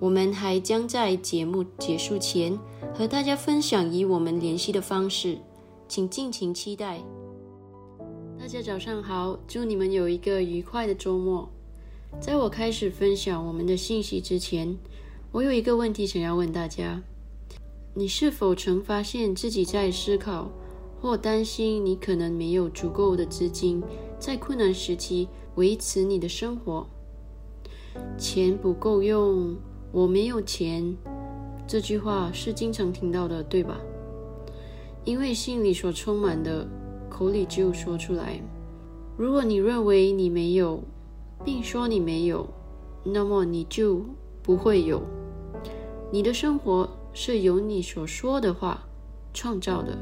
我们还将在节目结束前和大家分享与我们联系的方式，请尽情期待。大家早上好，祝你们有一个愉快的周末。在我开始分享我们的信息之前，我有一个问题想要问大家：你是否曾发现自己在思考或担心你可能没有足够的资金，在困难时期维持你的生活？钱不够用。我没有钱，这句话是经常听到的，对吧？因为心里所充满的，口里就说出来。如果你认为你没有，并说你没有，那么你就不会有。你的生活是由你所说的话创造的。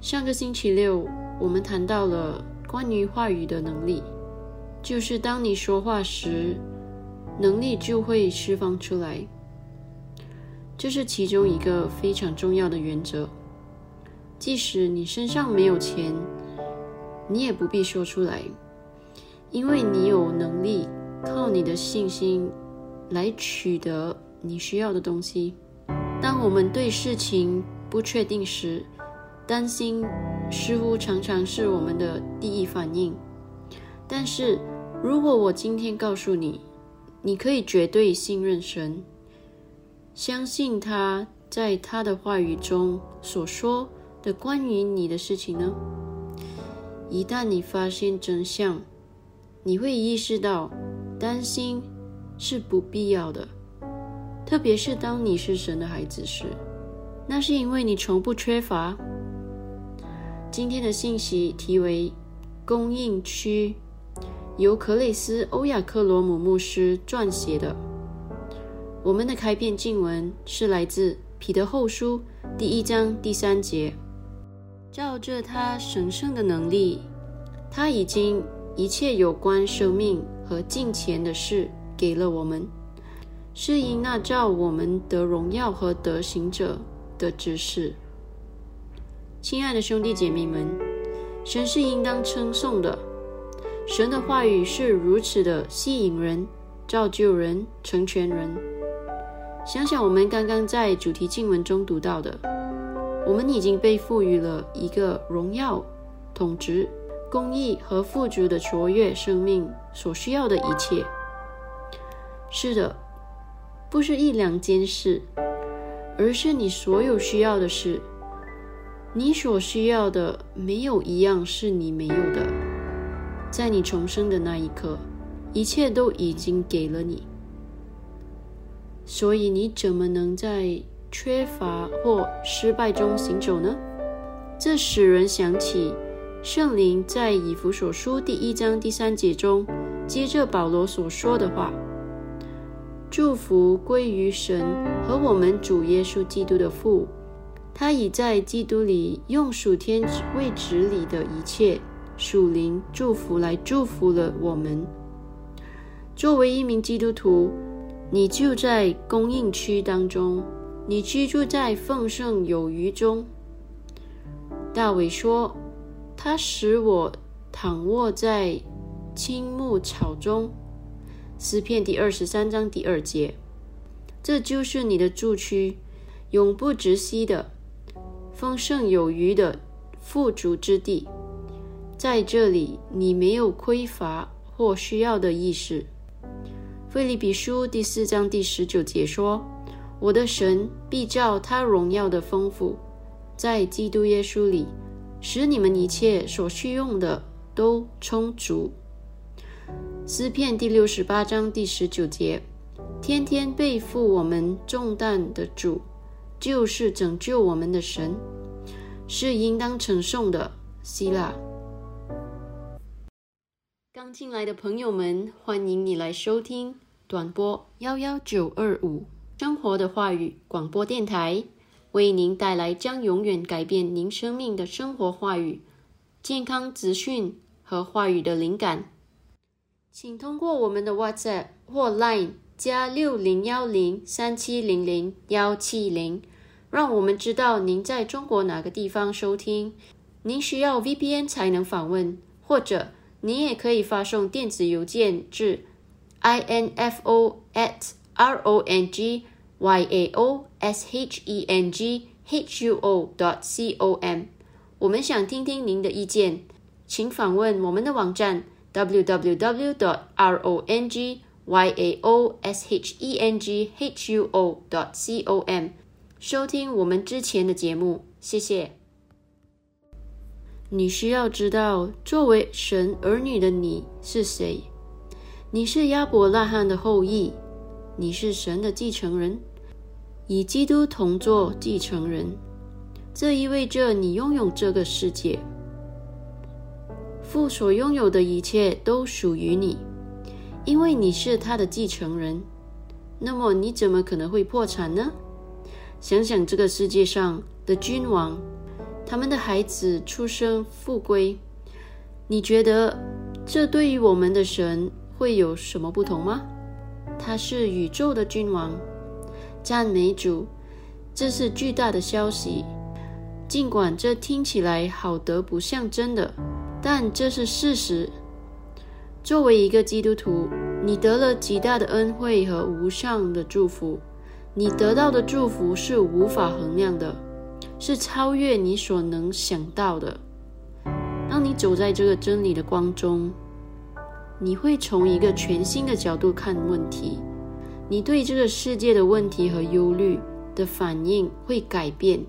上个星期六，我们谈到了关于话语的能力，就是当你说话时，能力就会释放出来。这是其中一个非常重要的原则。即使你身上没有钱，你也不必说出来，因为你有能力靠你的信心来取得你需要的东西。当我们对事情不确定时，担心似乎常常是我们的第一反应。但是如果我今天告诉你，你可以绝对信任神。相信他在他的话语中所说的关于你的事情呢？一旦你发现真相，你会意识到担心是不必要的。特别是当你是神的孩子时，那是因为你从不缺乏。今天的信息题为“供应区”，由克雷斯·欧亚克罗姆牧师撰写的。我们的开篇经文是来自《彼得后书》第一章第三节。照着他神圣的能力，他已经一切有关生命和金钱的事给了我们，是因那照我们得荣耀和得行者的指示。亲爱的兄弟姐妹们，神是应当称颂的。神的话语是如此的吸引人、造就人、成全人。想想我们刚刚在主题经文中读到的，我们已经被赋予了一个荣耀、统治、公义和富足的卓越生命所需要的一切。是的，不是一两件事，而是你所有需要的事。你所需要的没有一样是你没有的。在你重生的那一刻，一切都已经给了你。所以你怎么能在缺乏或失败中行走呢？这使人想起圣灵在以弗所书第一章第三节中，接着保罗所说的话：“祝福归于神和我们主耶稣基督的父，他已在基督里用属天位置里的一切属灵祝福来祝福了我们。”作为一名基督徒。你就在供应区当中，你居住在丰盛有余中。大卫说：“他使我躺卧在青木草中。”诗篇第二十三章第二节，这就是你的住区，永不止息的丰盛有余的富足之地。在这里，你没有匮乏或需要的意识。菲利比书第四章第十九节说：“我的神必照他荣耀的丰富，在基督耶稣里，使你们一切所需用的都充足。”诗篇第六十八章第十九节：“天天背负我们重担的主，就是拯救我们的神，是应当称颂的。”希腊。刚进来的朋友们，欢迎你来收听。短波幺幺九二五生活的话语广播电台，为您带来将永远改变您生命的生活话语、健康资讯和话语的灵感。请通过我们的 WhatsApp 或 Line 加六零幺零三七零零幺七零，让我们知道您在中国哪个地方收听。您需要 VPN 才能访问，或者您也可以发送电子邮件至。info at r o n g y a o s h e n g h u o dot c o m，我们想听听您的意见，请访问我们的网站 www dot r o n g y a o s h e n g h u o dot c o m，收听我们之前的节目，谢谢。你需要知道，作为神儿女的你是谁。你是亚伯拉罕的后裔，你是神的继承人，与基督同作继承人。这意味着你拥有这个世界。父所拥有的一切都属于你，因为你是他的继承人。那么你怎么可能会破产呢？想想这个世界上的君王，他们的孩子出生富贵，你觉得这对于我们的神会有什么不同吗？他是宇宙的君王，赞美主，这是巨大的消息。尽管这听起来好得不像真的。但这是事实。作为一个基督徒，你得了极大的恩惠和无上的祝福。你得到的祝福是无法衡量的，是超越你所能想到的。当你走在这个真理的光中，你会从一个全新的角度看问题。你对这个世界的问题和忧虑的反应会改变。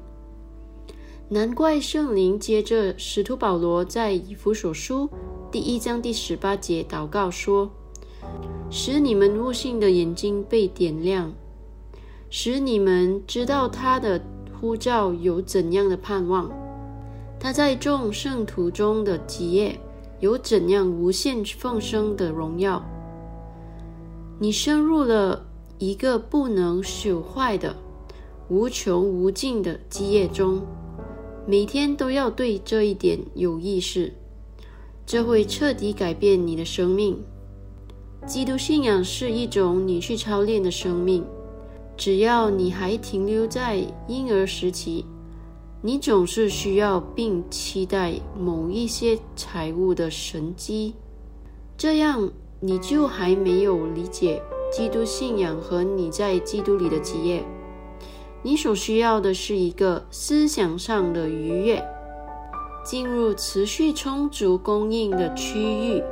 难怪圣灵接着使徒保罗在以弗所书第一章第十八节祷告说：“使你们悟性的眼睛被点亮，使你们知道他的呼召有怎样的盼望，他在众圣徒中的基业有怎样无限奉生的荣耀。你深入了一个不能朽坏的、无穷无尽的基业中。”每天都要对这一点有意识，这会彻底改变你的生命。基督信仰是一种你去操练的生命。只要你还停留在婴儿时期，你总是需要并期待某一些财务的神迹，这样你就还没有理解基督信仰和你在基督里的基业。你所需要的是一个思想上的愉悦，进入持续充足供应的区域。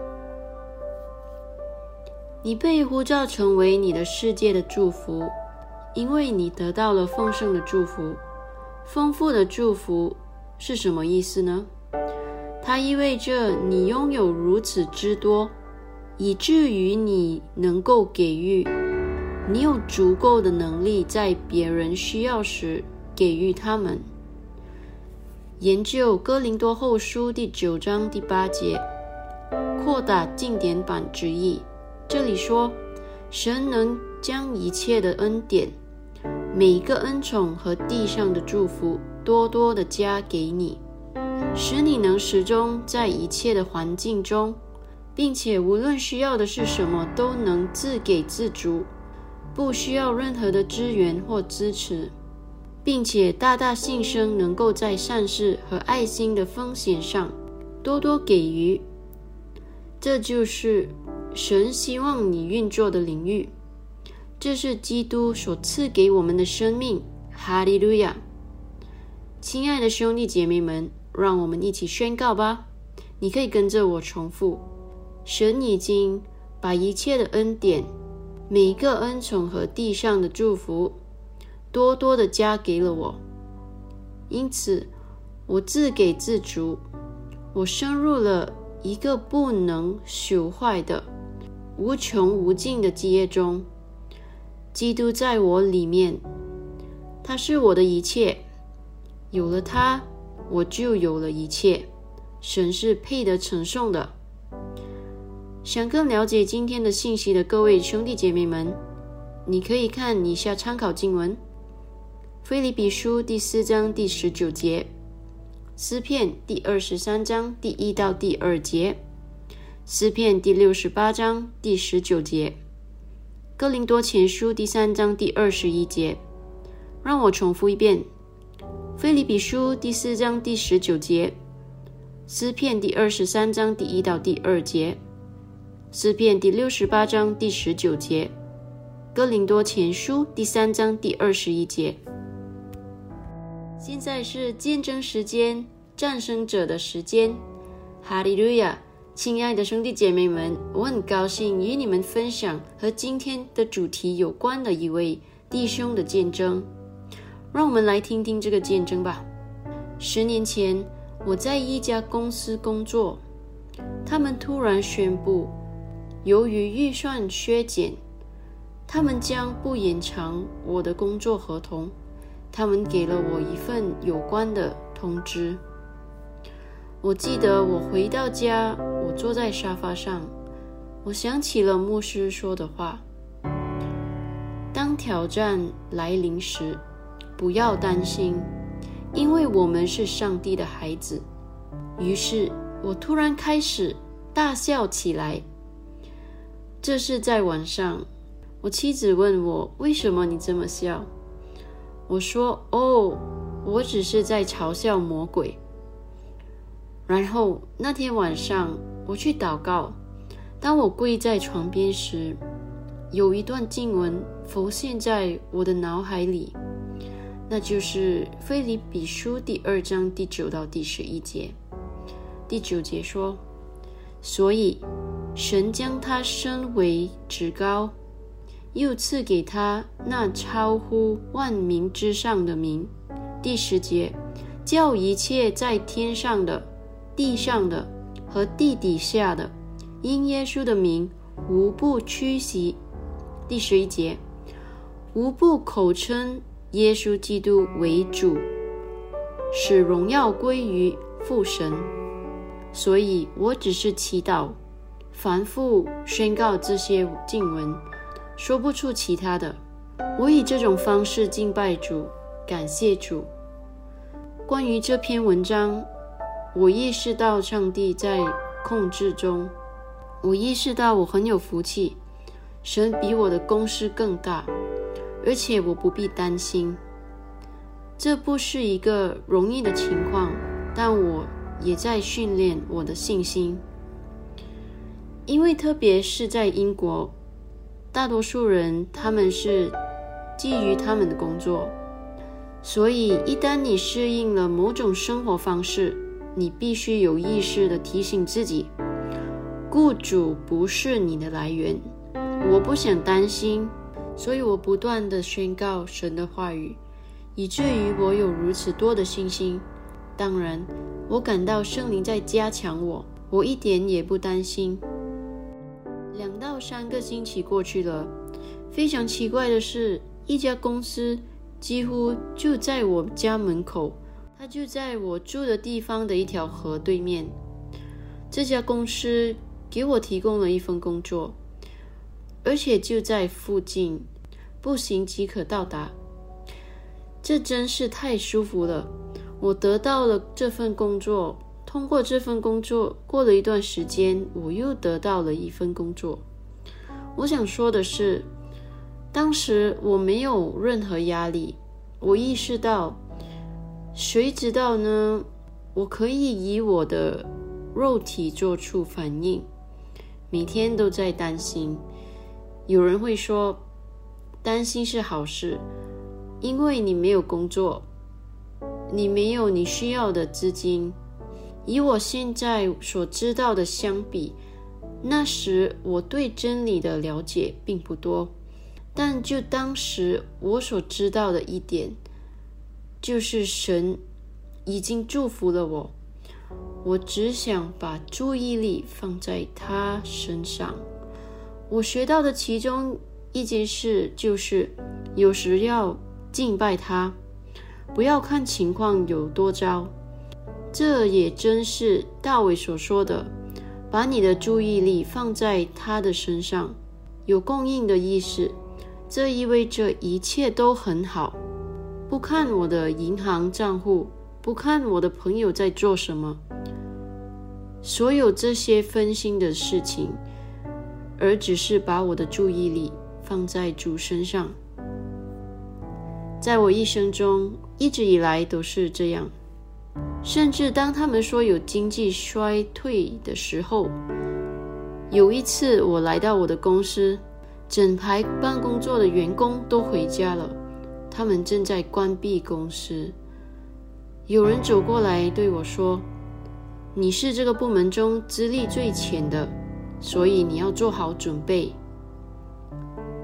你被呼召成为你的世界的祝福，因为你得到了丰盛的祝福。丰富的祝福是什么意思呢？它意味着你拥有如此之多，以至于你能够给予。你有足够的能力，在别人需要时给予他们。研究《哥林多后书》第九章第八节，扩大经典版之意。这里说，神能将一切的恩典、每一个恩宠和地上的祝福，多多的加给你，使你能始终在一切的环境中，并且无论需要的是什么，都能自给自足。不需要任何的支援或支持，并且大大晋升，能够在善事和爱心的风险上多多给予。这就是神希望你运作的领域。这是基督所赐给我们的生命。哈利路亚！亲爱的兄弟姐妹们，让我们一起宣告吧。你可以跟着我重复：神已经把一切的恩典。每一个恩宠和地上的祝福，多多的加给了我，因此我自给自足。我深入了一个不能朽坏的、无穷无尽的基业中。基督在我里面，他是我的一切。有了他，我就有了一切。神是配得承受的。想更了解今天的信息的各位兄弟姐妹们，你可以看以下参考经文：《菲利比书》第四章第十九节，《诗篇》第二十三章第一到第二节，《诗篇》第六十八章第十九节，《哥林多前书》第三章第二十一节。让我重复一遍：《菲利比书》第四章第十九节，《诗篇》第二十三章第一到第二节。诗篇第六十八章第十九节，哥林多前书第三章第二十一节。现在是见证时间，战胜者的时间。哈利路亚！亲爱的兄弟姐妹们，我很高兴与你们分享和今天的主题有关的一位弟兄的见证。让我们来听听这个见证吧。十年前，我在一家公司工作，他们突然宣布。由于预算削减，他们将不延长我的工作合同。他们给了我一份有关的通知。我记得我回到家，我坐在沙发上，我想起了牧师说的话：当挑战来临时，不要担心，因为我们是上帝的孩子。于是我突然开始大笑起来。这是在晚上，我妻子问我：“为什么你这么笑？”我说：“哦，我只是在嘲笑魔鬼。”然后那天晚上，我去祷告。当我跪在床边时，有一段经文浮现在我的脑海里，那就是《菲利比书》第二章第九到第十一节。第九节说：“所以神将他升为至高，又赐给他那超乎万民之上的名。”第十节叫一切在天上的。地上的和地底下的，因耶稣的名，无不屈膝。第十一节，无不口称耶稣基督为主，使荣耀归于父神。所以我只是祈祷，反复宣告这些经文，说不出其他的。我以这种方式敬拜主，感谢主。关于这篇文章。我意识到上帝在控制中，我意识到我很有福气，神比我的公司更大，而且我不必担心。这不是一个容易的情况，但我也在训练我的信心，因为特别是在英国，大多数人他们是基于他们的工作，所以一旦你适应了某种生活方式，你必须有意识地提醒自己，雇主不是你的来源。我不想担心，所以我不断地宣告神的话语，以至于我有如此多的信心。当然，我感到圣灵在加强我，我一点也不担心。两到三个星期过去了，非常奇怪的是，一家公司几乎就在我家门口。他就在我住的地方的一条河对面。这家公司给我提供了一份工作，而且就在附近，步行即可到达。这真是太舒服了！我得到了这份工作，通过这份工作，过了一段时间，我又得到了一份工作。我想说的是，当时我没有任何压力，我意识到。谁知道呢？我可以以我的肉体做出反应，每天都在担心。有人会说，担心是好事，因为你没有工作，你没有你需要的资金。以我现在所知道的相比，那时我对真理的了解并不多，但就当时我所知道的一点。就是神已经祝福了我，我只想把注意力放在他身上。我学到的其中一件事就是，有时要敬拜他，不要看情况有多糟。这也真是大卫所说的：“把你的注意力放在他的身上。”有供应的意思，这意味着一切都很好。不看我的银行账户，不看我的朋友在做什么，所有这些分心的事情，而只是把我的注意力放在主身上。在我一生中，一直以来都是这样。甚至当他们说有经济衰退的时候，有一次我来到我的公司，整排办公桌的员工都回家了。他们正在关闭公司。有人走过来对我说：“你是这个部门中资历最浅的，所以你要做好准备。”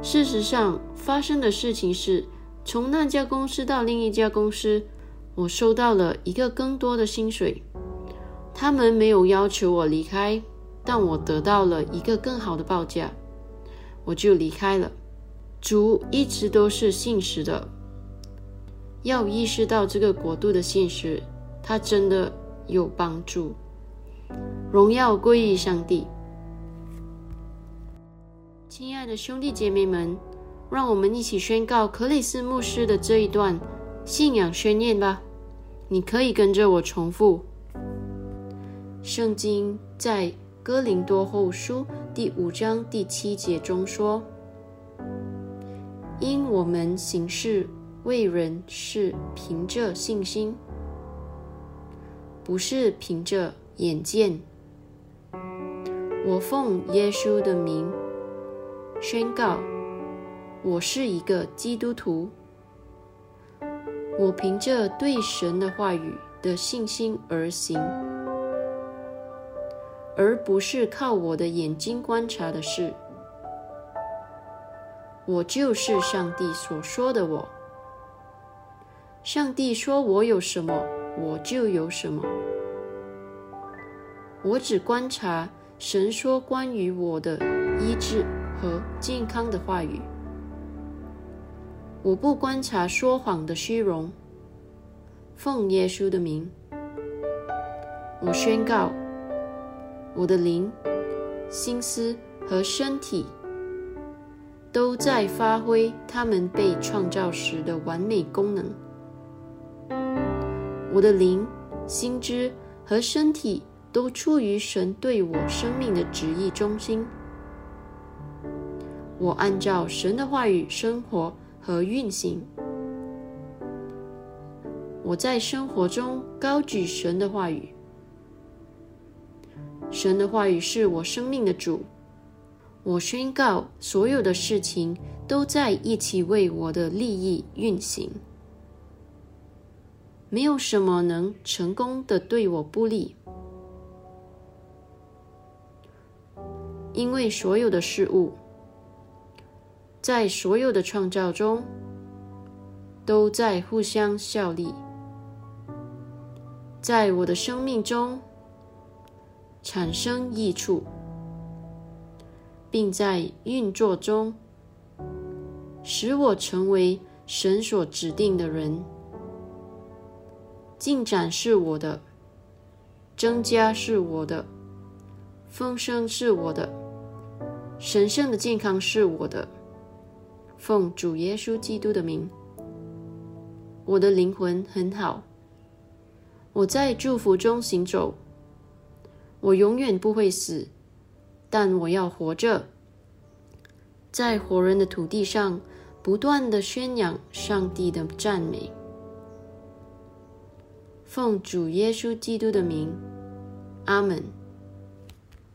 事实上，发生的事情是，从那家公司到另一家公司，我收到了一个更多的薪水。他们没有要求我离开，但我得到了一个更好的报价，我就离开了。主一直都是信实的。要意识到这个国度的现实，它真的有帮助。荣耀归于上帝。亲爱的兄弟姐妹们，让我们一起宣告克里斯牧师的这一段信仰宣言吧。你可以跟着我重复。圣经在哥林多后书第五章第七节中说：“因我们行事为人是凭着信心，不是凭着眼见。”我奉耶稣的名。宣告：我是一个基督徒。我凭着对神的话语的信心而行，而不是靠我的眼睛观察的事。我就是上帝所说的我。上帝说我有什么，我就有什么。我只观察神说关于我的医治。和健康的话语，我不观察说谎的虚荣。奉耶稣的名，我宣告，我的灵、心思和身体都在发挥他们被创造时的完美功能。我的灵、心知和身体都处于神对我生命的旨意中心。我按照神的话语生活和运行。我在生活中高举神的话语。神的话语是我生命的主。我宣告，所有的事情都在一起为我的利益运行。没有什么能成功的对我不利，因为所有的事物。在所有的创造中，都在互相效力，在我的生命中产生益处，并在运作中使我成为神所指定的人。进展是我的，增加是我的，丰盛是我的，神圣的健康是我的。奉主耶稣基督的名，我的灵魂很好。我在祝福中行走。我永远不会死，但我要活着，在活人的土地上不断的宣扬上帝的赞美。奉主耶稣基督的名，阿门。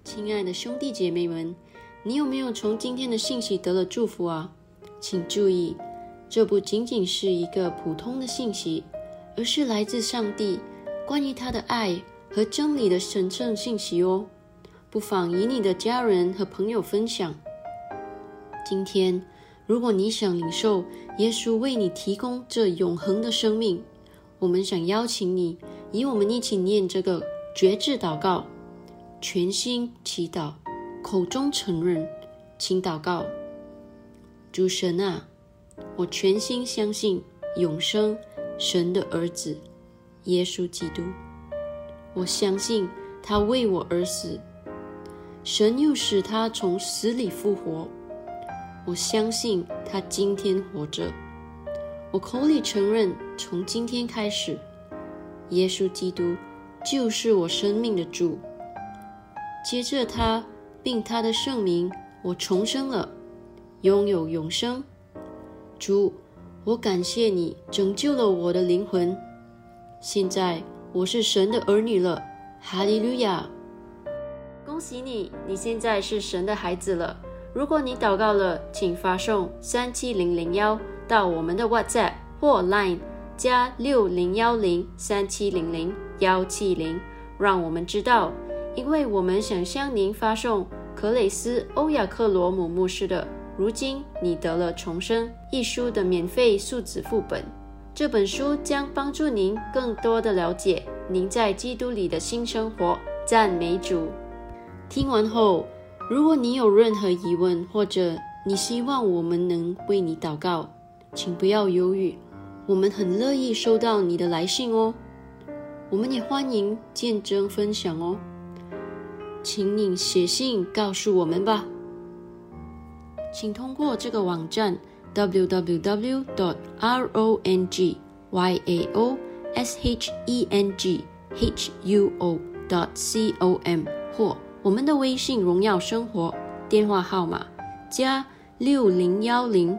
亲爱的兄弟姐妹们，你有没有从今天的信息得了祝福啊？请注意，这不仅仅是一个普通的信息，而是来自上帝关于他的爱和真理的神圣信息哦。不妨与你的家人和朋友分享。今天，如果你想领受耶稣为你提供这永恒的生命，我们想邀请你与我们一起念这个绝志祷告，全心祈祷，口中承认，请祷告。主神啊，我全心相信永生神的儿子耶稣基督。我相信他为我而死，神又使他从死里复活。我相信他今天活着。我口里承认，从今天开始，耶稣基督就是我生命的主。接着他并他的圣名，我重生了。拥有永生，主，我感谢你拯救了我的灵魂。现在我是神的儿女了，哈利路亚！恭喜你，你现在是神的孩子了。如果你祷告了，请发送三七零零幺到我们的 WhatsApp 或 Line 加六零幺零三七零零幺七零，让我们知道，因为我们想向您发送克雷斯欧亚克罗姆牧师的。如今你得了重生一书的免费数字副本，这本书将帮助您更多的了解您在基督里的新生活。赞美主！听完后，如果你有任何疑问，或者你希望我们能为你祷告，请不要犹豫，我们很乐意收到你的来信哦。我们也欢迎见证分享哦，请你写信告诉我们吧。请通过这个网站 www.dot.rongyao.shenghuo.dot.com 或我们的微信“荣耀生活”电话号码加六零幺零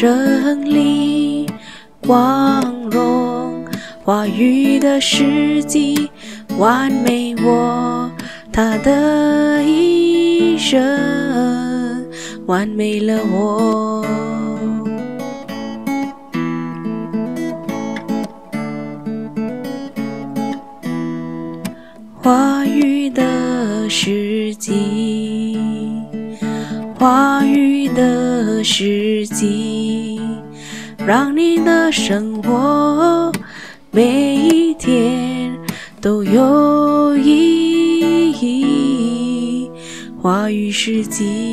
胜利。光荣话语的时机，完美我他的一生，完美了我。话语的时机，话语的时机。让你的生活每一天都有意义。话语是金。